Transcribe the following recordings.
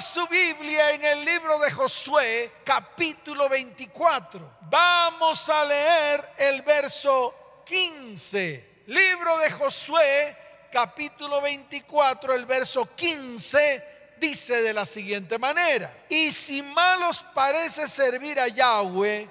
Su Biblia en el libro de Josué, capítulo 24. Vamos a leer el verso 15. Libro de Josué, capítulo 24, el verso 15 dice de la siguiente manera, y si mal os parece servir a Yahweh,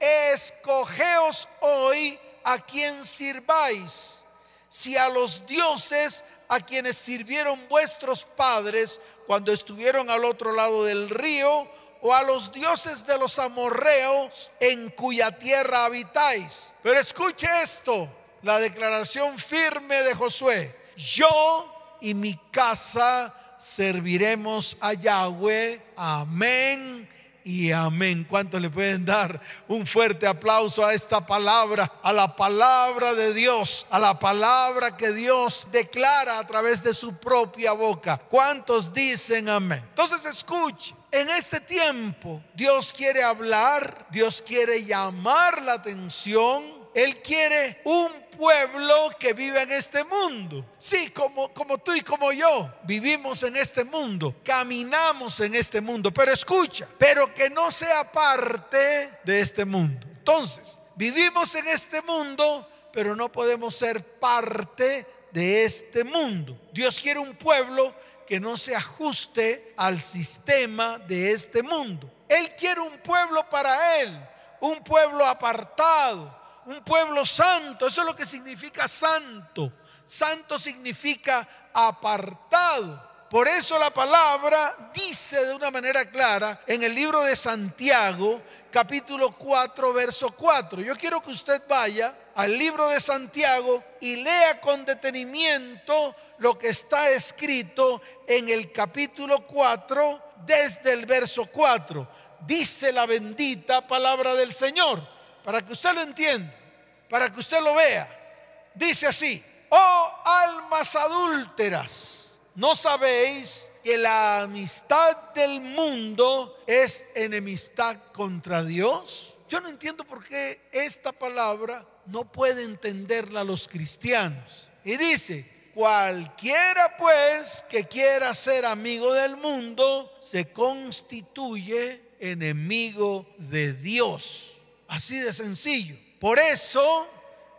escogeos hoy a quien sirváis, si a los dioses a quienes sirvieron vuestros padres cuando estuvieron al otro lado del río, o a los dioses de los amorreos en cuya tierra habitáis. Pero escuche esto, la declaración firme de Josué. Yo y mi casa serviremos a Yahweh. Amén y amén. ¿Cuánto le pueden dar un fuerte aplauso a esta palabra, a la palabra de Dios, a la palabra que Dios declara a través de su propia boca? ¿Cuántos dicen amén? Entonces escuche. En este tiempo Dios quiere hablar, Dios quiere llamar la atención, Él quiere un pueblo que vive en este mundo. Sí, como, como tú y como yo vivimos en este mundo, caminamos en este mundo, pero escucha, pero que no sea parte de este mundo. Entonces, vivimos en este mundo, pero no podemos ser parte de este mundo. Dios quiere un pueblo que no se ajuste al sistema de este mundo. Él quiere un pueblo para Él, un pueblo apartado, un pueblo santo. Eso es lo que significa santo. Santo significa apartado. Por eso la palabra dice de una manera clara en el libro de Santiago, capítulo 4, verso 4. Yo quiero que usted vaya al libro de Santiago y lea con detenimiento lo que está escrito en el capítulo 4 desde el verso 4. Dice la bendita palabra del Señor para que usted lo entienda, para que usted lo vea. Dice así, oh almas adúlteras, ¿no sabéis que la amistad del mundo es enemistad contra Dios? Yo no entiendo por qué esta palabra no puede entenderla los cristianos. Y dice, cualquiera pues que quiera ser amigo del mundo se constituye enemigo de Dios. Así de sencillo. Por eso,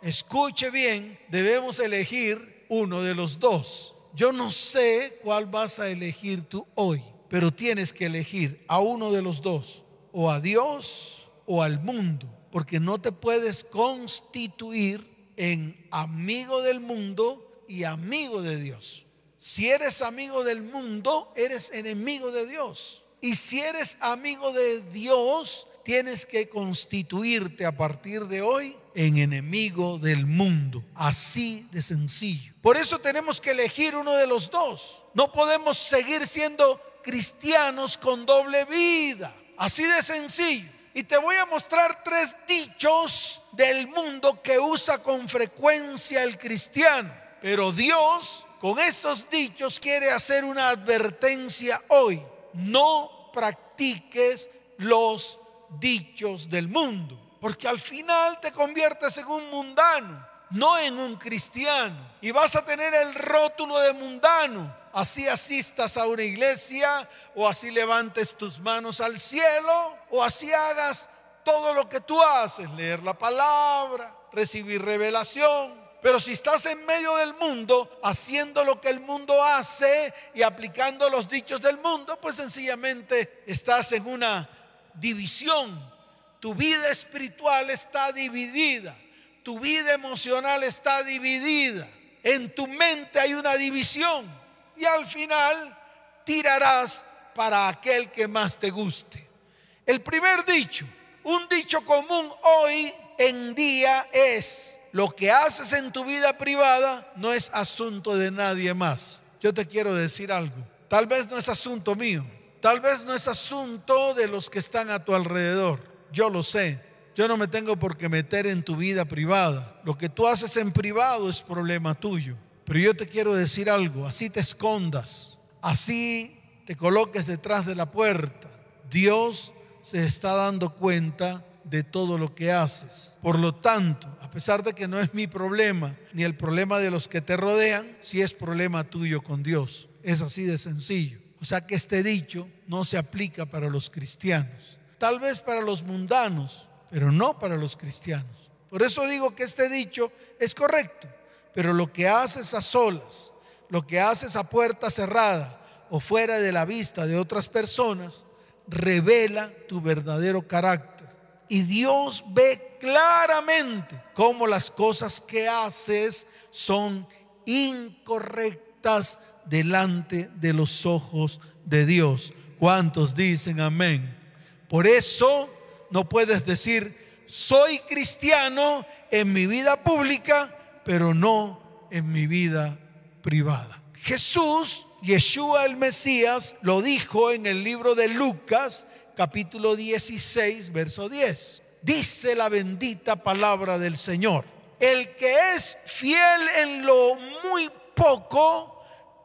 escuche bien, debemos elegir uno de los dos. Yo no sé cuál vas a elegir tú hoy, pero tienes que elegir a uno de los dos, o a Dios o al mundo, porque no te puedes constituir en amigo del mundo y amigo de Dios. Si eres amigo del mundo, eres enemigo de Dios. Y si eres amigo de Dios, tienes que constituirte a partir de hoy en enemigo del mundo. Así de sencillo. Por eso tenemos que elegir uno de los dos. No podemos seguir siendo cristianos con doble vida. Así de sencillo. Y te voy a mostrar tres dichos del mundo que usa con frecuencia el cristiano. Pero Dios con estos dichos quiere hacer una advertencia hoy. No practiques los dichos del mundo. Porque al final te conviertes en un mundano, no en un cristiano. Y vas a tener el rótulo de mundano. Así asistas a una iglesia o así levantes tus manos al cielo o así hagas todo lo que tú haces, leer la palabra, recibir revelación. Pero si estás en medio del mundo, haciendo lo que el mundo hace y aplicando los dichos del mundo, pues sencillamente estás en una división. Tu vida espiritual está dividida. Tu vida emocional está dividida. En tu mente hay una división. Y al final tirarás para aquel que más te guste. El primer dicho, un dicho común hoy en día es, lo que haces en tu vida privada no es asunto de nadie más. Yo te quiero decir algo. Tal vez no es asunto mío, Tal vez no es asunto de los que están a tu alrededor. Yo lo sé. Yo no me tengo por qué meter en tu vida privada. Lo que tú haces en privado es problema tuyo. Pero yo te quiero decir algo. Así te escondas. Así te coloques detrás de la puerta. Dios se está dando cuenta de todo lo que haces. Por lo tanto, a pesar de que no es mi problema, ni el problema de los que te rodean, si es problema tuyo con Dios. Es así de sencillo. O sea que este dicho no se aplica para los cristianos. Tal vez para los mundanos, pero no para los cristianos. Por eso digo que este dicho es correcto, pero lo que haces a solas, lo que haces a puerta cerrada o fuera de la vista de otras personas, revela tu verdadero carácter. Y Dios ve claramente cómo las cosas que haces son incorrectas delante de los ojos de Dios. ¿Cuántos dicen amén? Por eso no puedes decir, soy cristiano en mi vida pública, pero no en mi vida privada. Jesús, Yeshua el Mesías, lo dijo en el libro de Lucas, capítulo 16, verso 10. Dice la bendita palabra del Señor. El que es fiel en lo muy poco,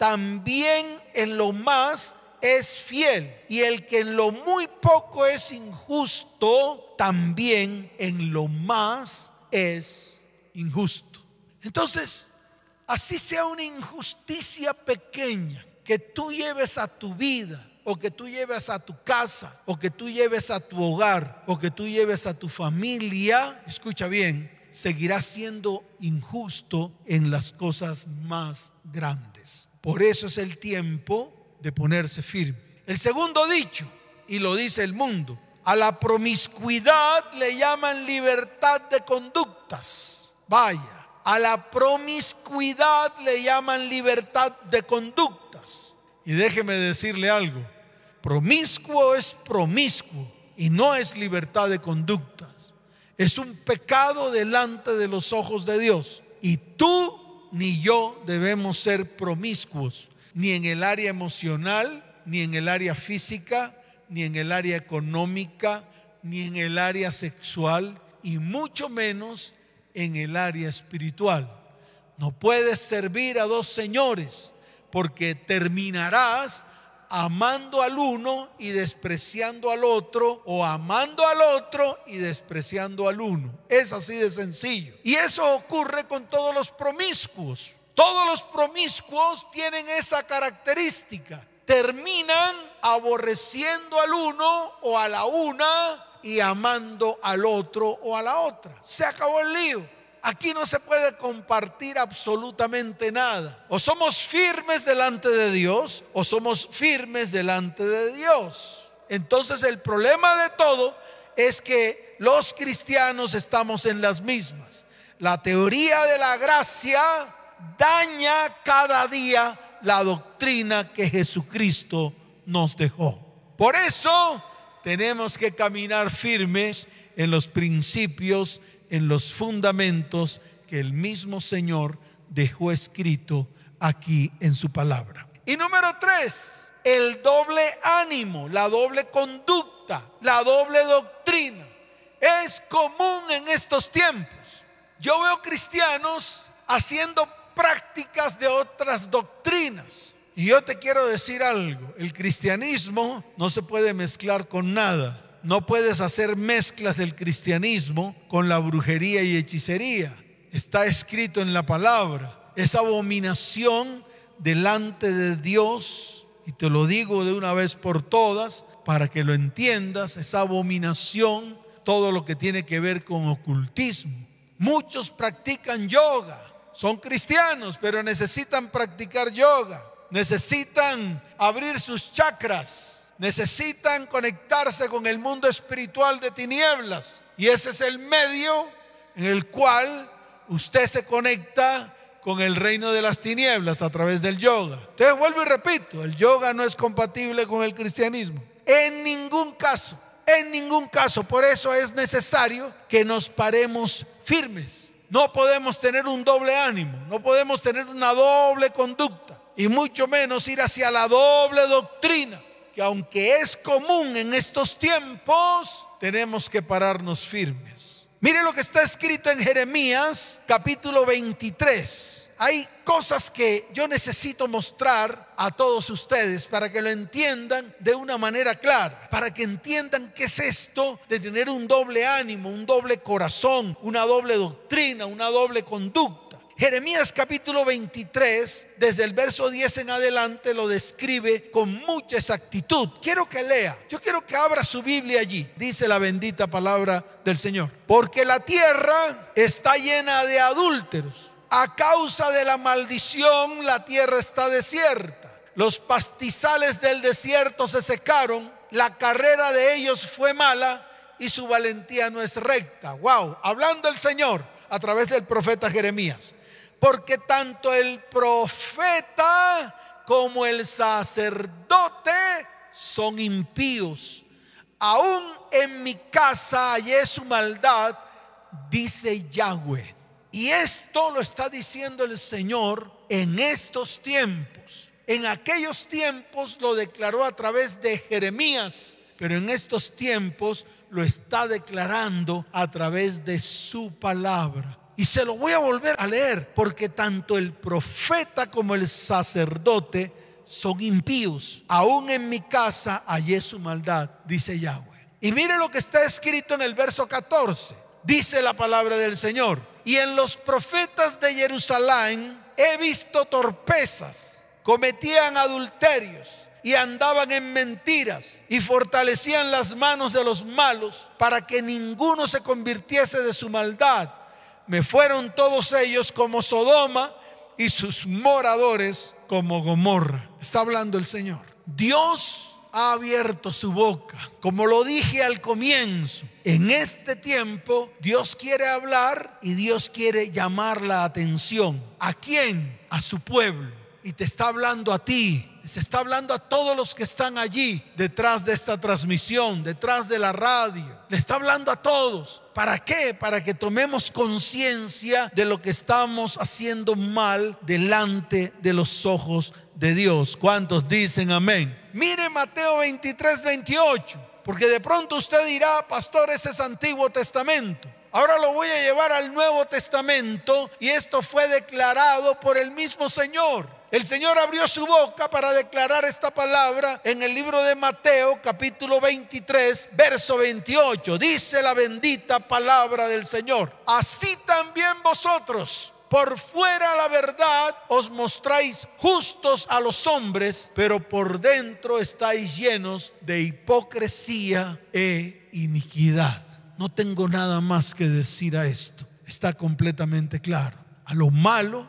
también en lo más es fiel. Y el que en lo muy poco es injusto, también en lo más es injusto. Entonces, así sea una injusticia pequeña que tú lleves a tu vida, o que tú lleves a tu casa, o que tú lleves a tu hogar, o que tú lleves a tu familia, escucha bien, seguirá siendo injusto en las cosas más grandes. Por eso es el tiempo de ponerse firme. El segundo dicho, y lo dice el mundo, a la promiscuidad le llaman libertad de conductas. Vaya, a la promiscuidad le llaman libertad de conductas. Y déjeme decirle algo, promiscuo es promiscuo y no es libertad de conductas. Es un pecado delante de los ojos de Dios. Y tú ni yo debemos ser promiscuos ni en el área emocional, ni en el área física, ni en el área económica, ni en el área sexual, y mucho menos en el área espiritual. No puedes servir a dos señores porque terminarás amando al uno y despreciando al otro, o amando al otro y despreciando al uno. Es así de sencillo. Y eso ocurre con todos los promiscuos. Todos los promiscuos tienen esa característica. Terminan aborreciendo al uno o a la una y amando al otro o a la otra. Se acabó el lío. Aquí no se puede compartir absolutamente nada. O somos firmes delante de Dios o somos firmes delante de Dios. Entonces el problema de todo es que los cristianos estamos en las mismas. La teoría de la gracia daña cada día la doctrina que Jesucristo nos dejó. Por eso tenemos que caminar firmes en los principios, en los fundamentos que el mismo Señor dejó escrito aquí en su palabra. Y número tres, el doble ánimo, la doble conducta, la doble doctrina. Es común en estos tiempos. Yo veo cristianos haciendo prácticas de otras doctrinas. Y yo te quiero decir algo, el cristianismo no se puede mezclar con nada. No puedes hacer mezclas del cristianismo con la brujería y hechicería. Está escrito en la palabra. Es abominación delante de Dios, y te lo digo de una vez por todas, para que lo entiendas, es abominación todo lo que tiene que ver con ocultismo. Muchos practican yoga, son cristianos, pero necesitan practicar yoga, necesitan abrir sus chakras, necesitan conectarse con el mundo espiritual de tinieblas. Y ese es el medio en el cual usted se conecta con el reino de las tinieblas a través del yoga. Entonces vuelvo y repito, el yoga no es compatible con el cristianismo. En ningún caso, en ningún caso. Por eso es necesario que nos paremos firmes. No podemos tener un doble ánimo, no podemos tener una doble conducta y mucho menos ir hacia la doble doctrina, que aunque es común en estos tiempos, tenemos que pararnos firmes. Mire lo que está escrito en Jeremías capítulo 23 hay cosas que yo necesito mostrar a todos ustedes para que lo entiendan de una manera clara, para que entiendan qué es esto de tener un doble ánimo, un doble corazón, una doble doctrina, una doble conducta. Jeremías capítulo 23, desde el verso 10 en adelante, lo describe con mucha exactitud. Quiero que lea, yo quiero que abra su Biblia allí, dice la bendita palabra del Señor. Porque la tierra está llena de adúlteros. A causa de la maldición, la tierra está desierta. Los pastizales del desierto se secaron, la carrera de ellos fue mala y su valentía no es recta. Wow, hablando el Señor a través del profeta Jeremías. Porque tanto el profeta como el sacerdote son impíos. Aún en mi casa hallé su maldad, dice Yahweh. Y esto lo está diciendo el Señor en estos tiempos. En aquellos tiempos lo declaró a través de Jeremías, pero en estos tiempos lo está declarando a través de su palabra. Y se lo voy a volver a leer, porque tanto el profeta como el sacerdote son impíos. Aún en mi casa hallé su maldad, dice Yahweh. Y mire lo que está escrito en el verso 14. Dice la palabra del Señor y en los profetas de Jerusalén he visto torpezas, cometían adulterios y andaban en mentiras y fortalecían las manos de los malos para que ninguno se convirtiese de su maldad. Me fueron todos ellos como Sodoma y sus moradores como Gomorra. Está hablando el Señor. Dios ha abierto su boca. Como lo dije al comienzo, en este tiempo Dios quiere hablar y Dios quiere llamar la atención. ¿A quién? A su pueblo. Y te está hablando a ti, se está hablando a todos los que están allí detrás de esta transmisión, detrás de la radio. Le está hablando a todos. ¿Para qué? Para que tomemos conciencia de lo que estamos haciendo mal delante de los ojos de Dios. ¿Cuántos dicen amén? Mire Mateo 23, 28, porque de pronto usted dirá, pastor, ese es Antiguo Testamento. Ahora lo voy a llevar al Nuevo Testamento y esto fue declarado por el mismo Señor. El Señor abrió su boca para declarar esta palabra en el libro de Mateo capítulo 23, verso 28. Dice la bendita palabra del Señor. Así también vosotros por fuera la verdad os mostráis justos a los hombres, pero por dentro estáis llenos de hipocresía e iniquidad. No tengo nada más que decir a esto. Está completamente claro. A lo malo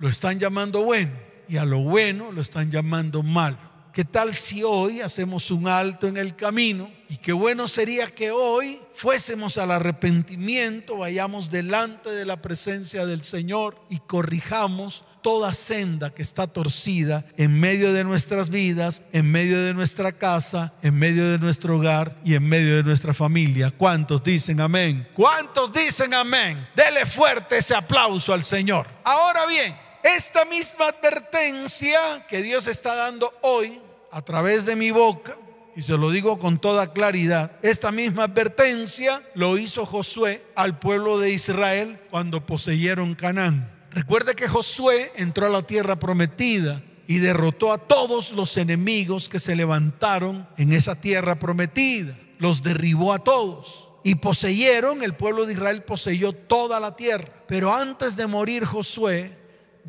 lo están llamando bueno y a lo bueno lo están llamando malo. ¿Qué tal si hoy hacemos un alto en el camino? Y qué bueno sería que hoy fuésemos al arrepentimiento, vayamos delante de la presencia del Señor y corrijamos toda senda que está torcida en medio de nuestras vidas, en medio de nuestra casa, en medio de nuestro hogar y en medio de nuestra familia. ¿Cuántos dicen amén? ¿Cuántos dicen amén? Dele fuerte ese aplauso al Señor. Ahora bien, esta misma advertencia que Dios está dando hoy a través de mi boca, y se lo digo con toda claridad, esta misma advertencia lo hizo Josué al pueblo de Israel cuando poseyeron Canaán. Recuerde que Josué entró a la tierra prometida y derrotó a todos los enemigos que se levantaron en esa tierra prometida. Los derribó a todos y poseyeron, el pueblo de Israel poseyó toda la tierra. Pero antes de morir Josué,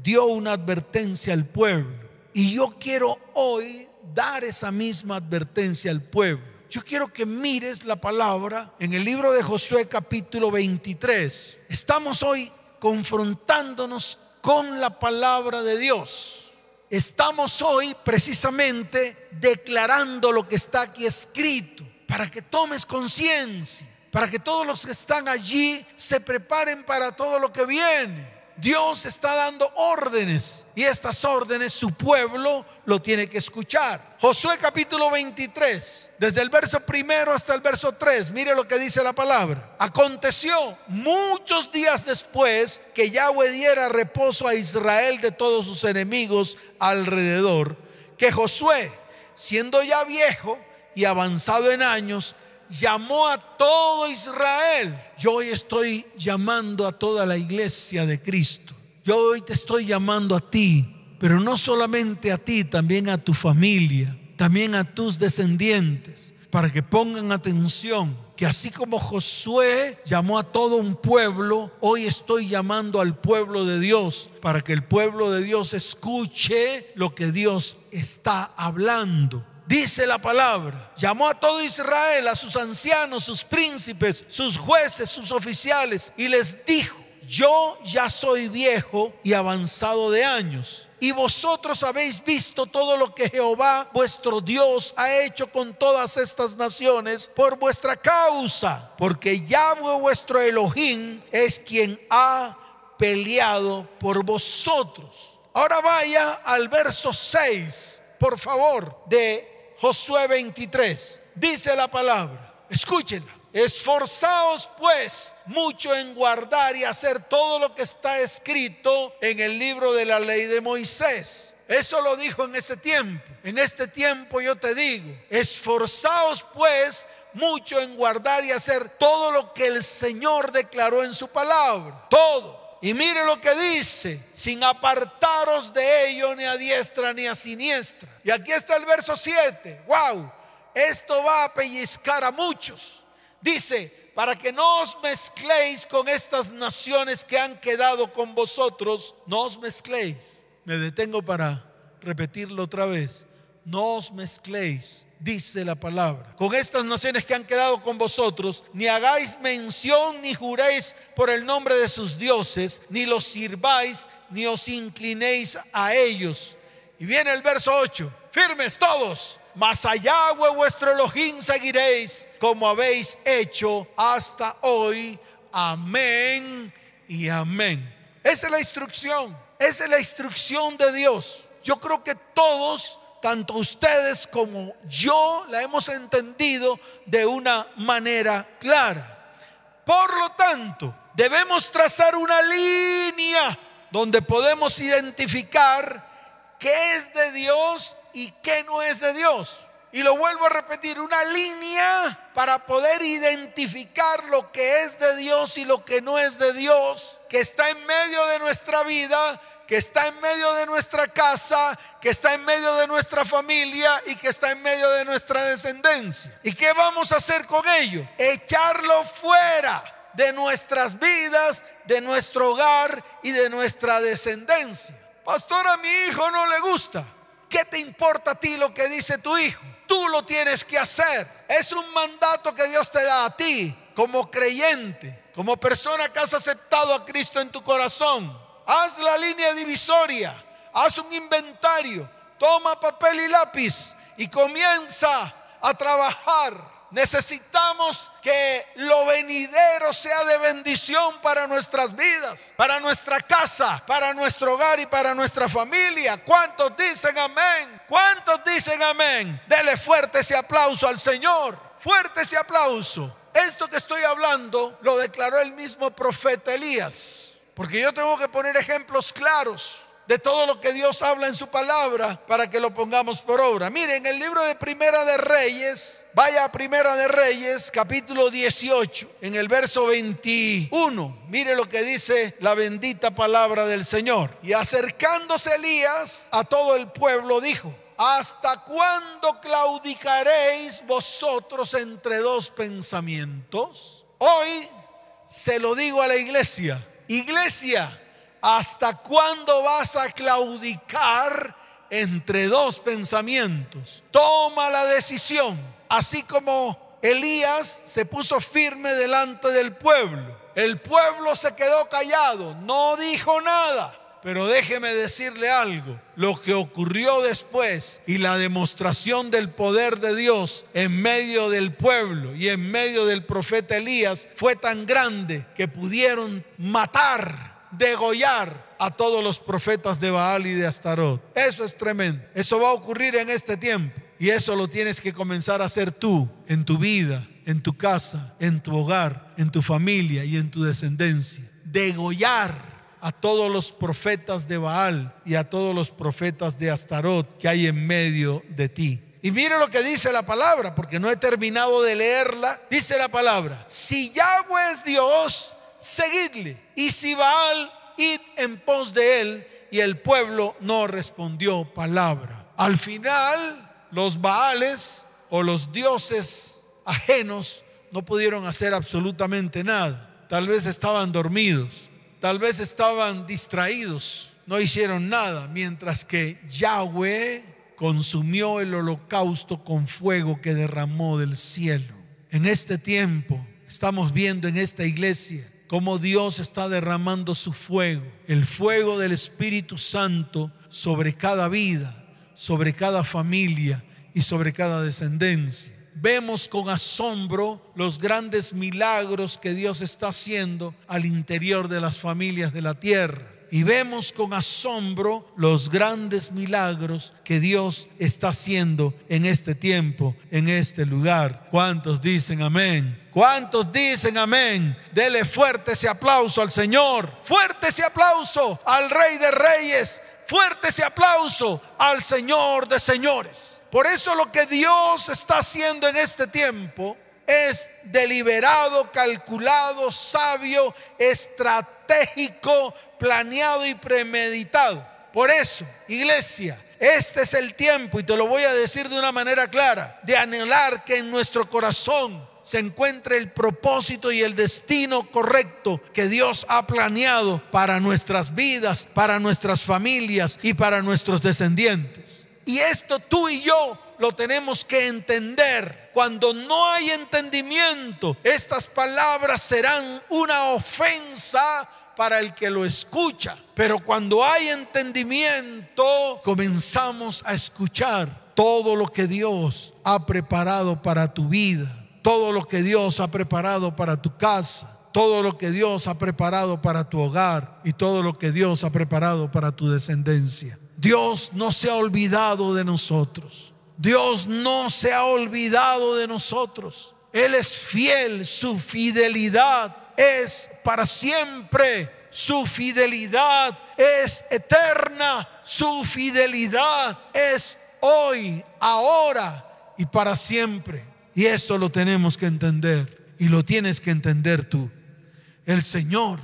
dio una advertencia al pueblo. Y yo quiero hoy dar esa misma advertencia al pueblo. Yo quiero que mires la palabra en el libro de Josué capítulo 23. Estamos hoy confrontándonos con la palabra de Dios. Estamos hoy precisamente declarando lo que está aquí escrito para que tomes conciencia, para que todos los que están allí se preparen para todo lo que viene. Dios está dando órdenes y estas órdenes su pueblo lo tiene que escuchar. Josué capítulo 23, desde el verso primero hasta el verso 3, mire lo que dice la palabra. Aconteció muchos días después que Yahweh diera reposo a Israel de todos sus enemigos alrededor, que Josué, siendo ya viejo y avanzado en años, llamó a todo Israel. Yo hoy estoy llamando a toda la iglesia de Cristo. Yo hoy te estoy llamando a ti, pero no solamente a ti, también a tu familia, también a tus descendientes, para que pongan atención que así como Josué llamó a todo un pueblo, hoy estoy llamando al pueblo de Dios para que el pueblo de Dios escuche lo que Dios está hablando. Dice la palabra, llamó a todo Israel, a sus ancianos, sus príncipes, sus jueces, sus oficiales, y les dijo, yo ya soy viejo y avanzado de años. Y vosotros habéis visto todo lo que Jehová vuestro Dios ha hecho con todas estas naciones por vuestra causa, porque Yahweh vuestro Elohim es quien ha peleado por vosotros. Ahora vaya al verso 6, por favor, de Josué 23. Dice la palabra, escúchenla. Esforzaos pues mucho en guardar y hacer todo lo que está escrito en el libro de la ley de Moisés. Eso lo dijo en ese tiempo. En este tiempo yo te digo, esforzaos pues mucho en guardar y hacer todo lo que el Señor declaró en su palabra. Todo. Y mire lo que dice, sin apartaros de ello ni a diestra ni a siniestra. Y aquí está el verso 7. Wow, esto va a pellizcar a muchos. Dice, para que no os mezcléis con estas naciones que han quedado con vosotros, no os mezcléis. Me detengo para repetirlo otra vez. No os mezcléis, dice la palabra, con estas naciones que han quedado con vosotros, ni hagáis mención ni juréis por el nombre de sus dioses, ni los sirváis, ni os inclinéis a ellos. Y viene el verso 8, firmes todos, mas allá vuestro Elohim seguiréis como habéis hecho hasta hoy. Amén y amén. Esa es la instrucción, esa es la instrucción de Dios. Yo creo que todos, tanto ustedes como yo, la hemos entendido de una manera clara. Por lo tanto, debemos trazar una línea donde podemos identificar qué es de Dios y qué no es de Dios. Y lo vuelvo a repetir, una línea para poder identificar lo que es de Dios y lo que no es de Dios, que está en medio de nuestra vida, que está en medio de nuestra casa, que está en medio de nuestra familia y que está en medio de nuestra descendencia. ¿Y qué vamos a hacer con ello? Echarlo fuera de nuestras vidas, de nuestro hogar y de nuestra descendencia. Pastor, a mi hijo no le gusta. ¿Qué te importa a ti lo que dice tu hijo? Tú lo tienes que hacer. Es un mandato que Dios te da a ti como creyente, como persona que has aceptado a Cristo en tu corazón. Haz la línea divisoria, haz un inventario, toma papel y lápiz y comienza a trabajar Necesitamos que lo venidero sea de bendición para nuestras vidas, para nuestra casa, para nuestro hogar y para nuestra familia. ¿Cuántos dicen amén? ¿Cuántos dicen amén? Dele fuerte ese aplauso al Señor. Fuerte ese aplauso. Esto que estoy hablando lo declaró el mismo profeta Elías. Porque yo tengo que poner ejemplos claros de todo lo que Dios habla en su palabra para que lo pongamos por obra. Miren, el libro de Primera de Reyes, vaya a Primera de Reyes, capítulo 18, en el verso 21. Mire lo que dice la bendita palabra del Señor. Y acercándose Elías a todo el pueblo, dijo, ¿Hasta cuándo claudicaréis vosotros entre dos pensamientos? Hoy se lo digo a la iglesia. Iglesia, ¿hasta cuándo vas a claudicar entre dos pensamientos? Toma la decisión, así como Elías se puso firme delante del pueblo. El pueblo se quedó callado, no dijo nada. Pero déjeme decirle algo, lo que ocurrió después y la demostración del poder de Dios en medio del pueblo y en medio del profeta Elías fue tan grande que pudieron matar degollar a todos los profetas de Baal y de Astarot. Eso es tremendo. Eso va a ocurrir en este tiempo. Y eso lo tienes que comenzar a hacer tú en tu vida, en tu casa, en tu hogar, en tu familia y en tu descendencia. Degollar a todos los profetas de Baal y a todos los profetas de Astarot que hay en medio de ti. Y mire lo que dice la palabra, porque no he terminado de leerla. Dice la palabra, si Yahweh es Dios, seguidle. Y si Baal, id en pos de él. Y el pueblo no respondió palabra. Al final, los Baales o los dioses ajenos no pudieron hacer absolutamente nada. Tal vez estaban dormidos, tal vez estaban distraídos, no hicieron nada, mientras que Yahweh consumió el holocausto con fuego que derramó del cielo. En este tiempo estamos viendo en esta iglesia cómo Dios está derramando su fuego, el fuego del Espíritu Santo sobre cada vida, sobre cada familia y sobre cada descendencia. Vemos con asombro los grandes milagros que Dios está haciendo al interior de las familias de la tierra y vemos con asombro los grandes milagros que Dios está haciendo en este tiempo, en este lugar. ¿Cuántos dicen amén? ¿Cuántos dicen amén? Dele fuerte ese aplauso al Señor, fuerte ese aplauso al Rey de Reyes, fuerte ese aplauso al Señor de Señores. Por eso lo que Dios está haciendo en este tiempo es deliberado, calculado, sabio, estratégico, planeado y premeditado. Por eso, iglesia, este es el tiempo, y te lo voy a decir de una manera clara, de anhelar que en nuestro corazón se encuentre el propósito y el destino correcto que Dios ha planeado para nuestras vidas, para nuestras familias y para nuestros descendientes. Y esto tú y yo lo tenemos que entender. Cuando no hay entendimiento, estas palabras serán una ofensa para el que lo escucha. Pero cuando hay entendimiento, comenzamos a escuchar todo lo que Dios ha preparado para tu vida, todo lo que Dios ha preparado para tu casa, todo lo que Dios ha preparado para tu hogar y todo lo que Dios ha preparado para tu descendencia. Dios no se ha olvidado de nosotros. Dios no se ha olvidado de nosotros. Él es fiel, su fidelidad es para siempre. Su fidelidad es eterna. Su fidelidad es hoy, ahora y para siempre. Y esto lo tenemos que entender. Y lo tienes que entender tú. El Señor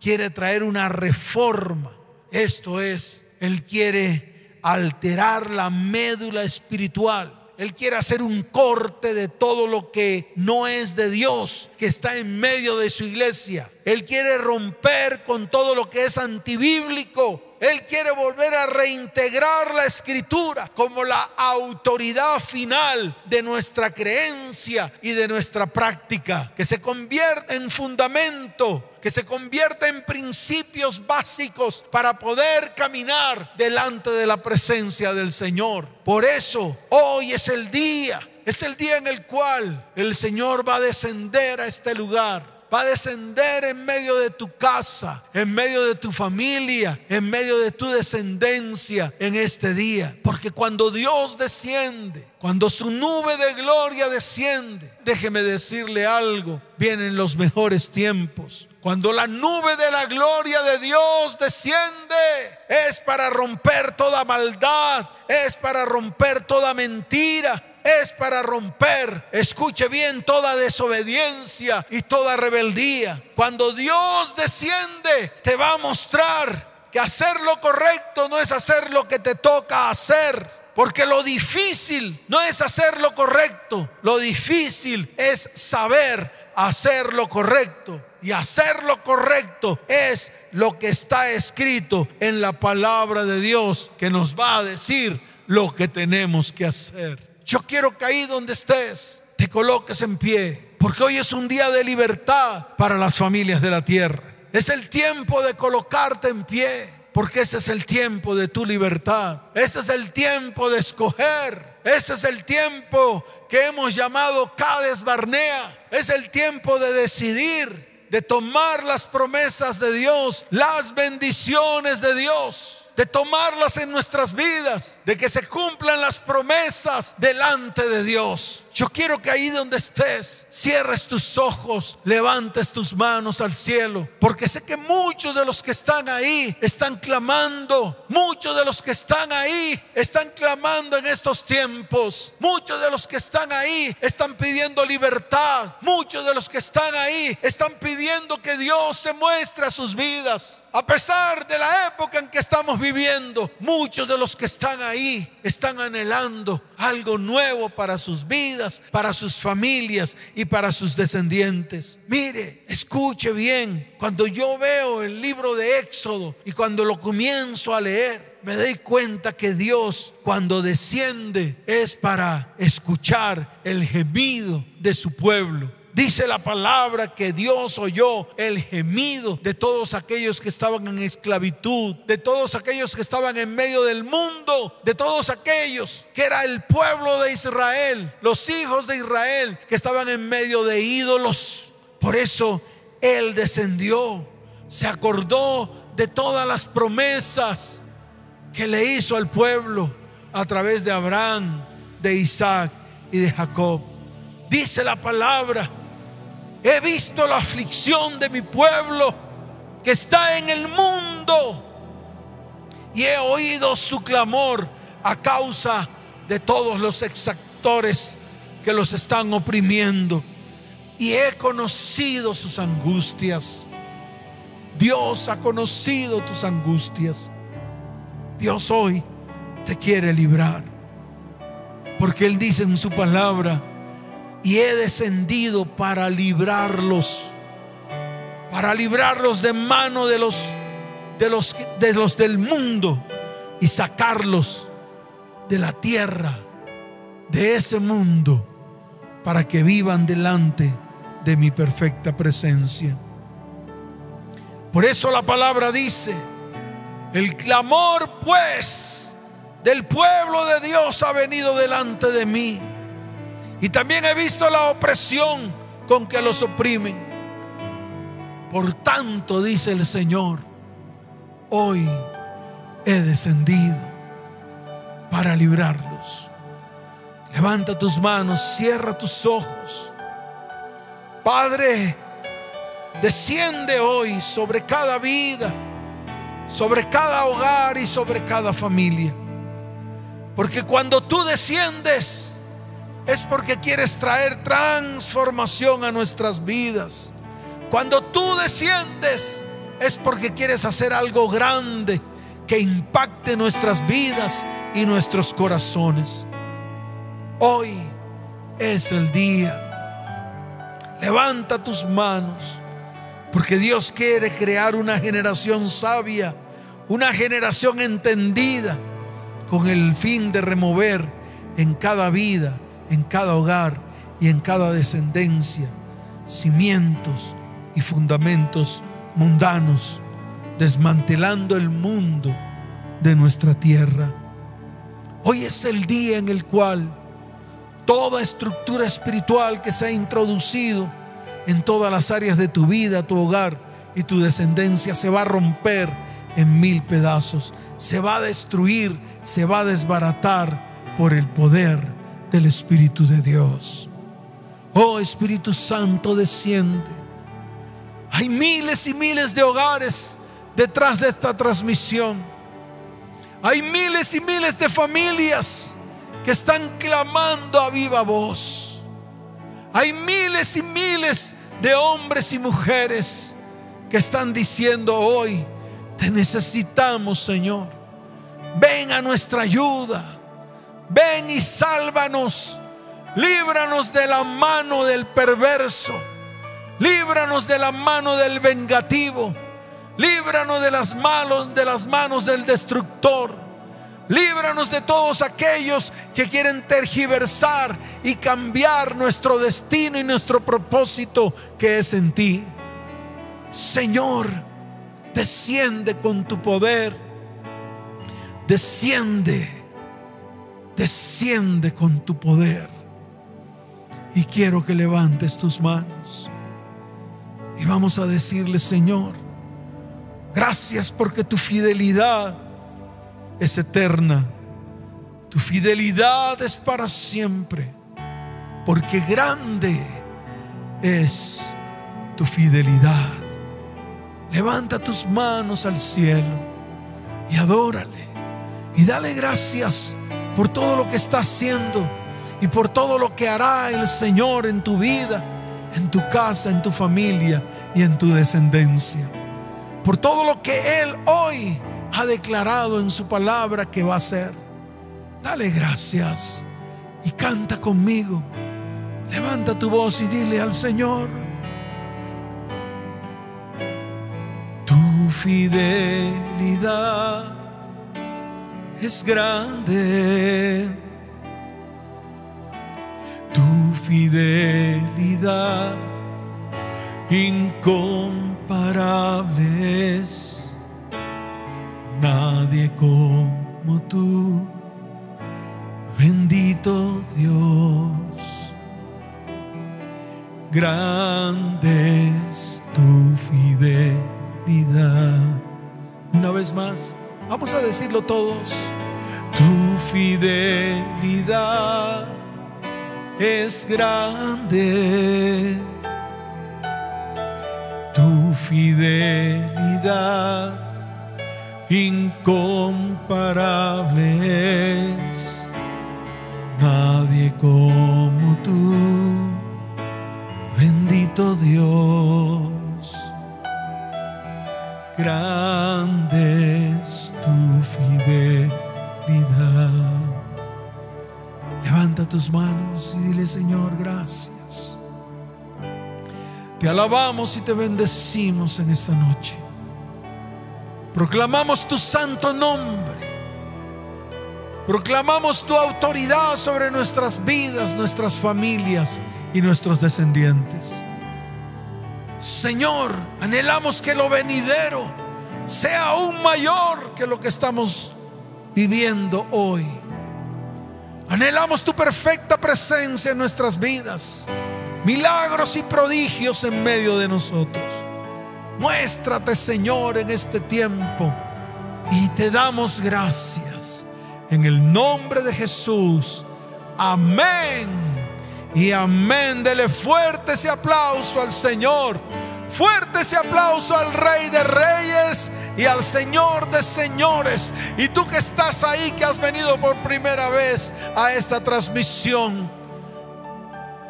quiere traer una reforma. Esto es, Él quiere alterar la médula espiritual él quiere hacer un corte de todo lo que no es de Dios, que está en medio de su iglesia. Él quiere romper con todo lo que es antibíblico. Él quiere volver a reintegrar la escritura como la autoridad final de nuestra creencia y de nuestra práctica, que se convierta en fundamento que se convierta en principios básicos para poder caminar delante de la presencia del Señor. Por eso, hoy es el día, es el día en el cual el Señor va a descender a este lugar va a descender en medio de tu casa, en medio de tu familia, en medio de tu descendencia en este día. Porque cuando Dios desciende, cuando su nube de gloria desciende, déjeme decirle algo, vienen los mejores tiempos. Cuando la nube de la gloria de Dios desciende, es para romper toda maldad, es para romper toda mentira, es para romper, escuche bien, toda desobediencia y toda rebeldía. Cuando Dios desciende, te va a mostrar que hacer lo correcto no es hacer lo que te toca hacer. Porque lo difícil no es hacer lo correcto, lo difícil es saber hacer lo correcto. Y hacer lo correcto es lo que está escrito en la palabra de Dios que nos va a decir lo que tenemos que hacer. Yo quiero que ahí donde estés te coloques en pie, porque hoy es un día de libertad para las familias de la tierra. Es el tiempo de colocarte en pie, porque ese es el tiempo de tu libertad. Ese es el tiempo de escoger. Ese es el tiempo que hemos llamado Cades Barnea. Es el tiempo de decidir, de tomar las promesas de Dios, las bendiciones de Dios de tomarlas en nuestras vidas, de que se cumplan las promesas delante de Dios. Yo quiero que ahí donde estés, cierres tus ojos, levantes tus manos al cielo, porque sé que muchos de los que están ahí están clamando, muchos de los que están ahí están clamando en estos tiempos, muchos de los que están ahí están pidiendo libertad, muchos de los que están ahí están pidiendo que Dios se muestre a sus vidas, a pesar de la época en que estamos viviendo muchos de los que están ahí están anhelando algo nuevo para sus vidas, para sus familias y para sus descendientes. Mire, escuche bien, cuando yo veo el libro de Éxodo y cuando lo comienzo a leer, me doy cuenta que Dios cuando desciende es para escuchar el gemido de su pueblo. Dice la palabra que Dios oyó el gemido de todos aquellos que estaban en esclavitud, de todos aquellos que estaban en medio del mundo, de todos aquellos que era el pueblo de Israel, los hijos de Israel que estaban en medio de ídolos. Por eso Él descendió, se acordó de todas las promesas que le hizo al pueblo a través de Abraham, de Isaac y de Jacob. Dice la palabra He visto la aflicción de mi pueblo que está en el mundo y he oído su clamor a causa de todos los exactores que los están oprimiendo y he conocido sus angustias. Dios ha conocido tus angustias. Dios hoy te quiere librar. Porque Él dice en su palabra, y he descendido para librarlos, para librarlos de mano de los, de los, de los del mundo y sacarlos de la tierra, de ese mundo, para que vivan delante de mi perfecta presencia. Por eso la palabra dice, el clamor pues del pueblo de Dios ha venido delante de mí y también he visto la opresión con que los oprimen. Por tanto, dice el Señor, hoy he descendido para librarlos. Levanta tus manos, cierra tus ojos. Padre, desciende hoy sobre cada vida, sobre cada hogar y sobre cada familia. Porque cuando tú desciendes, es porque quieres traer transformación a nuestras vidas. Cuando tú desciendes es porque quieres hacer algo grande que impacte nuestras vidas y nuestros corazones. Hoy es el día. Levanta tus manos porque Dios quiere crear una generación sabia, una generación entendida con el fin de remover en cada vida en cada hogar y en cada descendencia cimientos y fundamentos mundanos, desmantelando el mundo de nuestra tierra. Hoy es el día en el cual toda estructura espiritual que se ha introducido en todas las áreas de tu vida, tu hogar y tu descendencia se va a romper en mil pedazos, se va a destruir, se va a desbaratar por el poder del Espíritu de Dios. Oh Espíritu Santo, desciende. Hay miles y miles de hogares detrás de esta transmisión. Hay miles y miles de familias que están clamando a viva voz. Hay miles y miles de hombres y mujeres que están diciendo hoy, te necesitamos Señor. Ven a nuestra ayuda. Ven y sálvanos. Líbranos de la mano del perverso. Líbranos de la mano del vengativo. Líbranos de las manos de las manos del destructor. Líbranos de todos aquellos que quieren tergiversar y cambiar nuestro destino y nuestro propósito que es en ti. Señor, desciende con tu poder. Desciende desciende con tu poder. Y quiero que levantes tus manos. Y vamos a decirle, Señor, gracias porque tu fidelidad es eterna. Tu fidelidad es para siempre. Porque grande es tu fidelidad. Levanta tus manos al cielo y adórale. Y dale gracias por todo lo que está haciendo y por todo lo que hará el Señor en tu vida, en tu casa, en tu familia y en tu descendencia. Por todo lo que Él hoy ha declarado en su palabra que va a hacer. Dale gracias y canta conmigo. Levanta tu voz y dile al Señor, tu fidelidad es grande. Tu fidelidad incomparable. Nadie como tú, bendito Dios. Grande tu fidelidad. Una vez más, vamos a decirlo todos. Tu fidelidad es grande. Tu fidelidad incomparable es. Nadie como tú, bendito Dios. Grande Tus manos y dile, Señor, gracias. Te alabamos y te bendecimos en esta noche. Proclamamos tu santo nombre. Proclamamos tu autoridad sobre nuestras vidas, nuestras familias y nuestros descendientes. Señor, anhelamos que lo venidero sea aún mayor que lo que estamos viviendo hoy. Anhelamos tu perfecta presencia en nuestras vidas, milagros y prodigios en medio de nosotros. Muéstrate, Señor, en este tiempo y te damos gracias. En el nombre de Jesús. Amén. Y amén. Dele fuerte ese aplauso al Señor. Fuerte ese aplauso al Rey de Reyes y al Señor de Señores. Y tú que estás ahí, que has venido por primera vez a esta transmisión.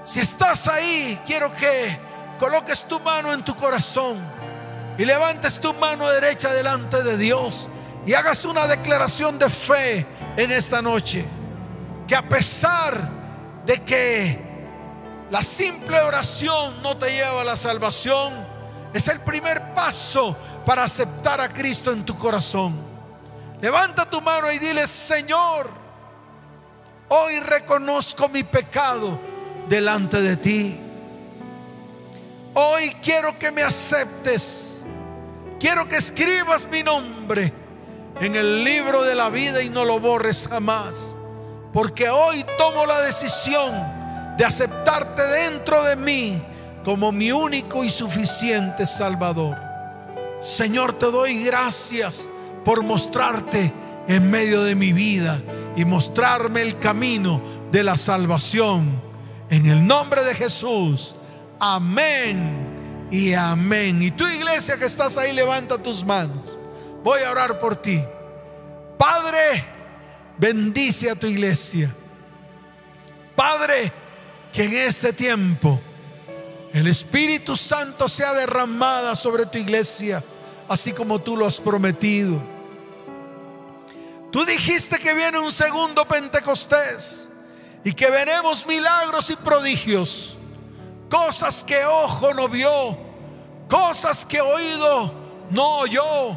Si estás ahí, quiero que coloques tu mano en tu corazón y levantes tu mano derecha delante de Dios y hagas una declaración de fe en esta noche. Que a pesar de que la simple oración no te lleva a la salvación, es el primer paso para aceptar a Cristo en tu corazón. Levanta tu mano y dile, Señor, hoy reconozco mi pecado delante de ti. Hoy quiero que me aceptes. Quiero que escribas mi nombre en el libro de la vida y no lo borres jamás. Porque hoy tomo la decisión de aceptarte dentro de mí como mi único y suficiente Salvador. Señor, te doy gracias por mostrarte en medio de mi vida y mostrarme el camino de la salvación. En el nombre de Jesús. Amén y amén. Y tu iglesia que estás ahí, levanta tus manos. Voy a orar por ti. Padre, bendice a tu iglesia. Padre, que en este tiempo el Espíritu Santo sea derramada sobre tu iglesia, así como tú lo has prometido. Tú dijiste que viene un segundo Pentecostés y que veremos milagros y prodigios, cosas que ojo no vio, cosas que oído no oyó,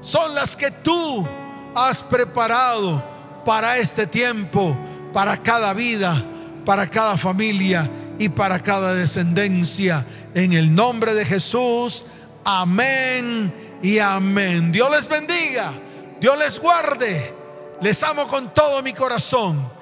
son las que tú has preparado para este tiempo, para cada vida, para cada familia y para cada descendencia. En el nombre de Jesús, amén y amén. Dios les bendiga, Dios les guarde. Les amo con todo mi corazón.